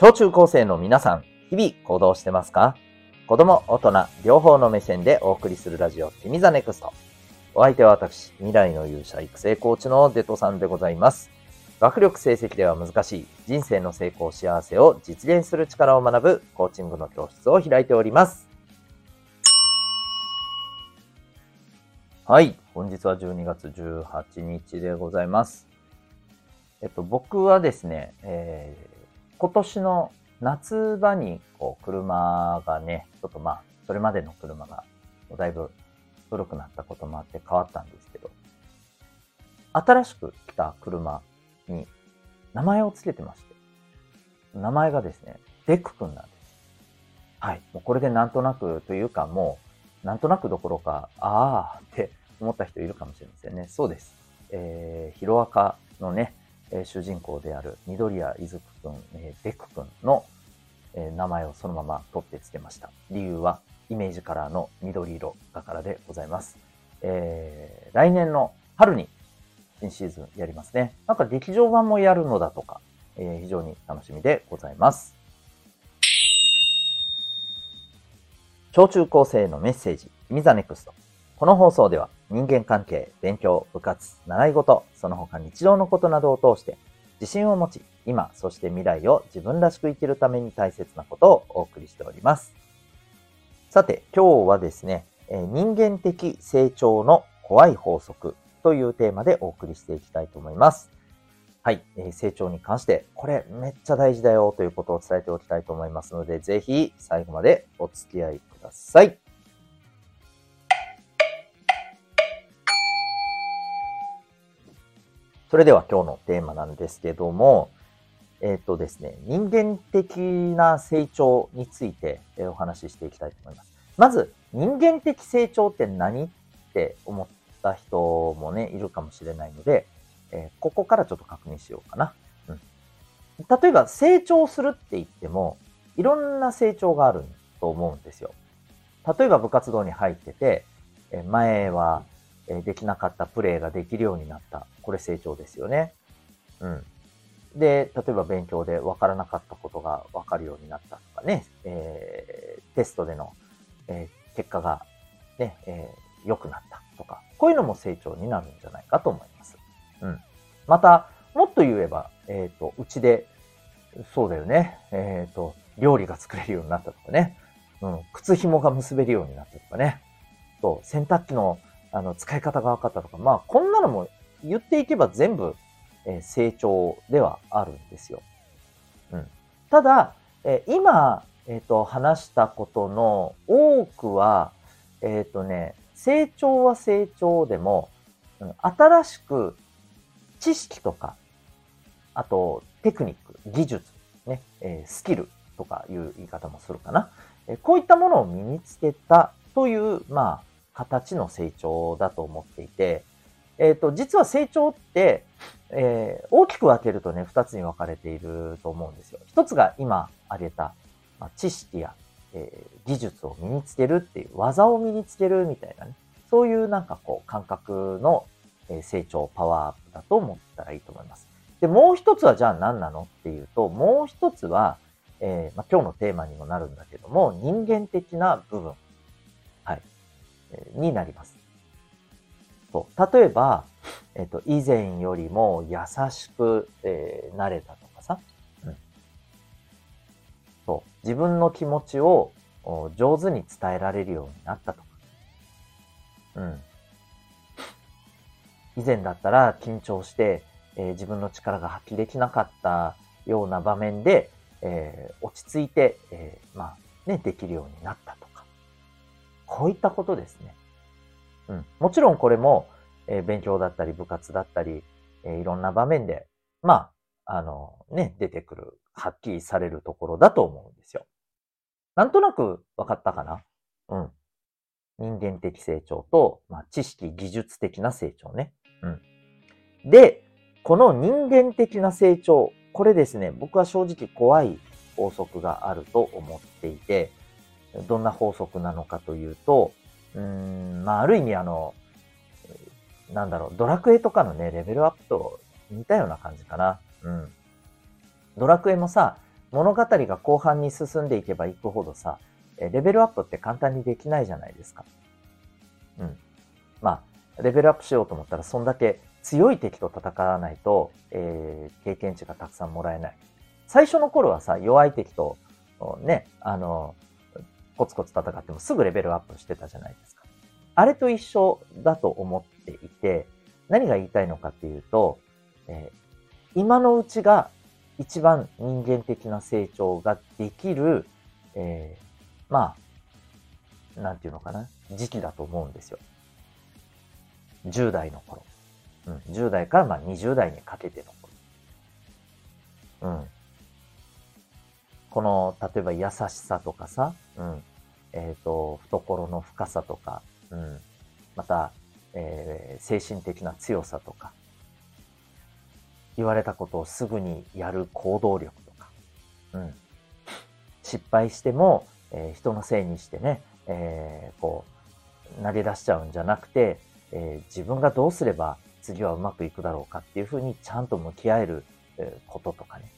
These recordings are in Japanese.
小中高生の皆さん、日々行動してますか？子供、大人、両方の目線でお送りするラジオ、君 the NEXT。お相手は私、未来の勇者育成コーチのデトさんでございます。学力成績では難しい人生の成功幸せを実現する力を学ぶコーチングの教室を開いております。はい。本日は12月18日でございます。えっと、僕はですね、えー今年の夏場にこう車がね、ちょっとまあ、それまでの車がだいぶ古くなったこともあって変わったんですけど、新しく来た車に名前を付けてまして、名前がですね、デック君なんです。はい。もうこれでなんとなくというかもう、なんとなくどころか、ああって思った人いるかもしれませんね。そうです。えー、ヒロアカのね、えー、主人公である緑谷いずくくん、えー、デクくんの、えー、名前をそのまま取ってつけました。理由はイメージカラーの緑色だからでございます。えー、来年の春に新シーズンやりますね。なんか劇場版もやるのだとか、えー、非常に楽しみでございます。小中高生へのメッセージ、君 the NEXT。この放送では人間関係、勉強、部活、習い事、その他日常のことなどを通して自信を持ち、今、そして未来を自分らしく生きるために大切なことをお送りしております。さて、今日はですね、人間的成長の怖い法則というテーマでお送りしていきたいと思います。はいえ、成長に関して、これめっちゃ大事だよということを伝えておきたいと思いますので、ぜひ最後までお付き合いください。それでは今日のテーマなんですけども、えっ、ー、とですね、人間的な成長についてお話ししていきたいと思います。まず、人間的成長って何って思った人もね、いるかもしれないので、えー、ここからちょっと確認しようかな。うん。例えば、成長するって言っても、いろんな成長があると思うんですよ。例えば部活動に入ってて、前はえできなかったプレーができるようになった。これ成長ですよね。うん。で、例えば勉強で分からなかったことが分かるようになったとかね、えー、テストでの、えー、結果がね、えー、良くなったとか、こういうのも成長になるんじゃないかと思います。うん。また、もっと言えば、えっ、ー、と、うちで、そうだよね、えっ、ー、と、料理が作れるようになったとかね、うん、靴紐が結べるようになったとかね、と、洗濯機のあの、使い方が分かったとか、まあ、こんなのも言っていけば全部、えー、成長ではあるんですよ。うん。ただ、えー、今、えっ、ー、と、話したことの多くは、えっ、とね、成長は成長でも、うん、新しく知識とか、あと、テクニック、技術、ね、えスキルとかいう言い方もするかな。えこういったものを身につけたという、まあ、形の成長だと思っていて、えっ、ー、と、実は成長って、えー、大きく分けるとね、二つに分かれていると思うんですよ。一つが今挙げた、まあ、知識や、えー、技術を身につけるっていう、技を身につけるみたいなね、そういうなんかこう感覚の成長、パワーアップだと思ったらいいと思います。で、もう一つはじゃあ何なのっていうと、もう一つは、えーまあ、今日のテーマにもなるんだけども、人間的な部分。はいになります。そう。例えば、えっ、と、以前よりも優しく、えー、なれたとかさ。うん。そう。自分の気持ちを上手に伝えられるようになったとか。うん。以前だったら緊張して、えー、自分の力が発揮できなかったような場面で、えー、落ち着いて、えー、まあ、ね、できるようになったとか。こういったことですね。うん。もちろんこれも、えー、勉強だったり部活だったり、えー、いろんな場面で、まあ、あの、ね、出てくる、発揮されるところだと思うんですよ。なんとなく分かったかな？うん。人間的成長と、まあ、知識、技術的な成長ね。うん。で、この人間的な成長、これですね、僕は正直怖い法則があると思っていて、どんな法則なのかというと、うん、まあ、ある意味あの、なんだろう、ドラクエとかのね、レベルアップと似たような感じかな。うん。ドラクエもさ、物語が後半に進んでいけばいくほどさ、レベルアップって簡単にできないじゃないですか。うん。まあ、レベルアップしようと思ったら、そんだけ強い敵と戦わないと、えー、経験値がたくさんもらえない。最初の頃はさ、弱い敵と、ね、あの、コツコツ戦ってもすぐレベルアップしてたじゃないですか。あれと一緒だと思っていて、何が言いたいのかっていうと、えー、今のうちが一番人間的な成長ができる、えー、まあ、なんていうのかな、時期だと思うんですよ。10代の頃。うん、10代からまあ20代にかけての頃。うん。この、例えば優しさとかさ、うん。えっ、ー、と、懐の深さとか、うん。また、えー、精神的な強さとか、言われたことをすぐにやる行動力とか、うん。失敗しても、えー、人のせいにしてね、えー、こう、投げ出しちゃうんじゃなくて、えー、自分がどうすれば次はうまくいくだろうかっていうふうにちゃんと向き合えることとかね。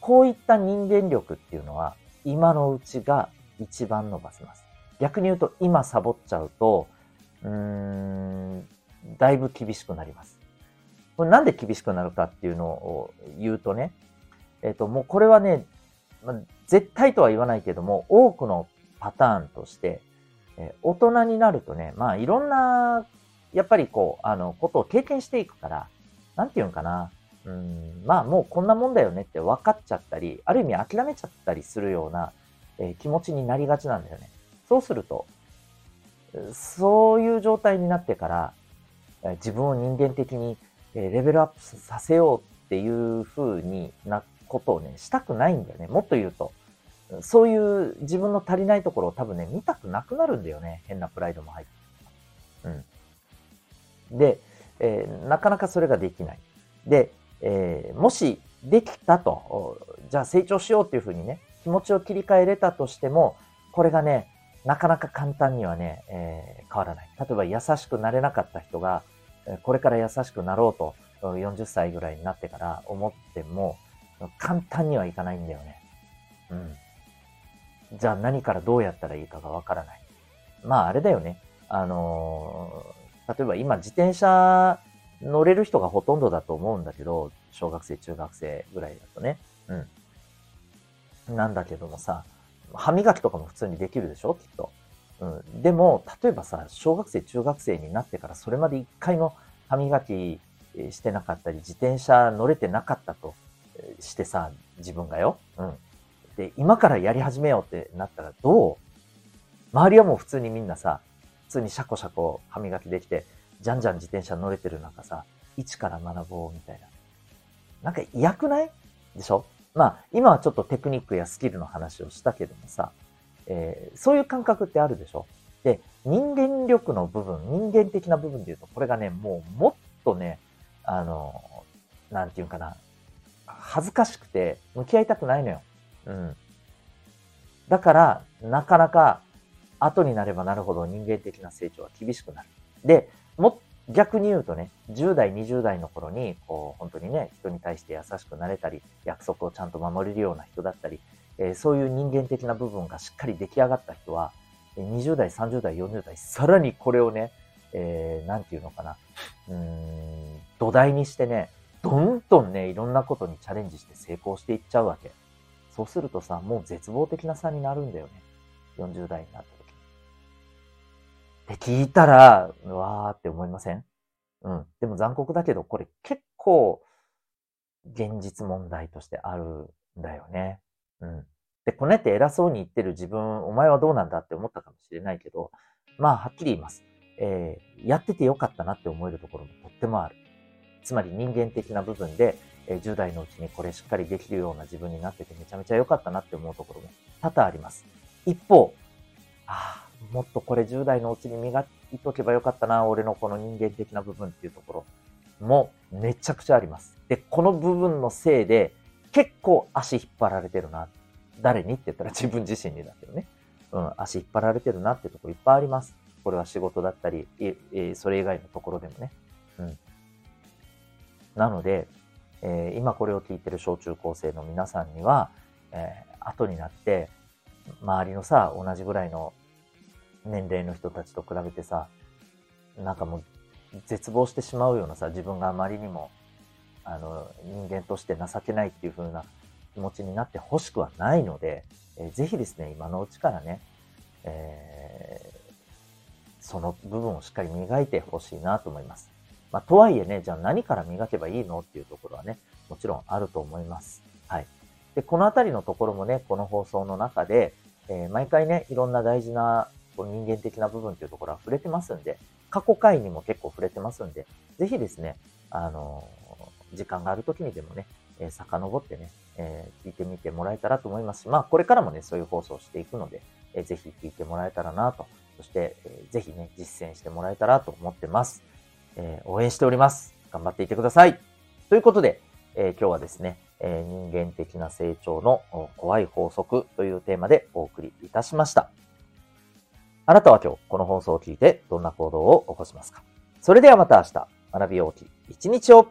こういった人間力っていうのは今のうちが一番伸ばせます。逆に言うと今サボっちゃうと、うーん、だいぶ厳しくなります。これなんで厳しくなるかっていうのを言うとね、えっ、ー、と、もうこれはね、絶対とは言わないけども、多くのパターンとして、え、大人になるとね、まあいろんなやっぱりこう、あの、ことを経験していくから、なんていうんかな。うん、まあもうこんなもんだよねって分かっちゃったり、ある意味諦めちゃったりするような、えー、気持ちになりがちなんだよね。そうすると、そういう状態になってからえ、自分を人間的にえレベルアップさせようっていう風になことをね、したくないんだよね。もっと言うと、そういう自分の足りないところを多分ね、見たくなくなるんだよね。変なプライドも入って。うん。で、えー、なかなかそれができない。で、えー、もしできたと、じゃあ成長しようっていうふうにね、気持ちを切り替えれたとしても、これがね、なかなか簡単にはね、えー、変わらない。例えば優しくなれなかった人が、これから優しくなろうと、40歳ぐらいになってから思っても、簡単にはいかないんだよね。うん。じゃあ何からどうやったらいいかがわからない。まああれだよね。あの例えば今自転車乗れる人がほとんどだと思うんだけど、小学生、中学生ぐらいだとね。うん。なんだけどもさ、歯磨きとかも普通にできるでしょ？きっと。うん。でも、例えばさ、小学生、中学生になってからそれまで一回も歯磨きしてなかったり、自転車乗れてなかったとしてさ、自分がよ。うん。で、今からやり始めようってなったらどう？周りはもう普通にみんなさ、普通にシャコシャコ歯磨きできて、じゃんじゃん自転車乗れてる中さ、一から学ぼうみたいな。なんか嫌くない？でしょ？まあ、今はちょっとテクニックやスキルの話をしたけどもさ、えー、そういう感覚ってあるでしょ？で、人間力の部分、人間的な部分で言うと、これがね、もうもっとね、あの、なんていうかな、恥ずかしくて向き合いたくないのよ。うん。だから、なかなか後になればなるほど人間的な成長は厳しくなる。で、も、逆に言うとね、10代、20代の頃に、こう、本当にね、人に対して優しくなれたり、約束をちゃんと守れるような人だったり、えー、そういう人間的な部分がしっかり出来上がった人は、20代、30代、40代、さらにこれをね、えー、なんていうのかな、うーん、土台にしてね、どんどんね、いろんなことにチャレンジして成功していっちゃうわけ。そうするとさ、もう絶望的な差になるんだよね。40代になって。って聞いたら、うわーって思いません？うん。でも残酷だけど、これ結構、現実問題としてあるんだよね。うん。で、こねって偉そうに言ってる自分、お前はどうなんだって思ったかもしれないけど、まあ、はっきり言います。えー、やっててよかったなって思えるところもとってもある。つまり人間的な部分で、えー、10代のうちにこれしっかりできるような自分になっててめちゃめちゃ良かったなって思うところも多々あります。一方、ああ、もっとこれ10代のうちに磨いとけばよかったな、俺のこの人間的な部分っていうところもめちゃくちゃあります。で、この部分のせいで結構足引っ張られてるな。誰にって言ったら自分自身にだけどね。うん、足引っ張られてるなっていうところいっぱいあります。これは仕事だったり、えそれ以外のところでもね。うん。なので、えー、今これを聞いてる小中高生の皆さんには、えー、後になって、周りのさ、同じぐらいの年齢の人たちと比べてさ、なんかもう絶望してしまうようなさ、自分があまりにも、あの、人間として情けないっていう風な気持ちになってほしくはないので、えー、ぜひですね、今のうちからね、えー、その部分をしっかり磨いてほしいなと思います。まあ、とはいえね、じゃあ何から磨けばいいのっていうところはね、もちろんあると思います。はい。で、このあたりのところもね、この放送の中で、えー、毎回ね、いろんな大事なこう人間的な部分っていうところは触れてますんで、過去回にも結構触れてますんで、ぜひですね、あの、時間がある時にでもね、えー、遡ってね、えー、聞いてみてもらえたらと思いますし、まあ、これからもね、そういう放送をしていくので、えー、ぜひ聞いてもらえたらなと、そして、えー、ぜひね、実践してもらえたらと思ってます。えー、応援しております。頑張っていてください。ということで、えー、今日はですね、えー、人間的な成長の怖い法則というテーマでお送りいたしました。あなたは今日この放送を聞いてどんな行動を起こしますか？それではまた明日、学びようき一日を。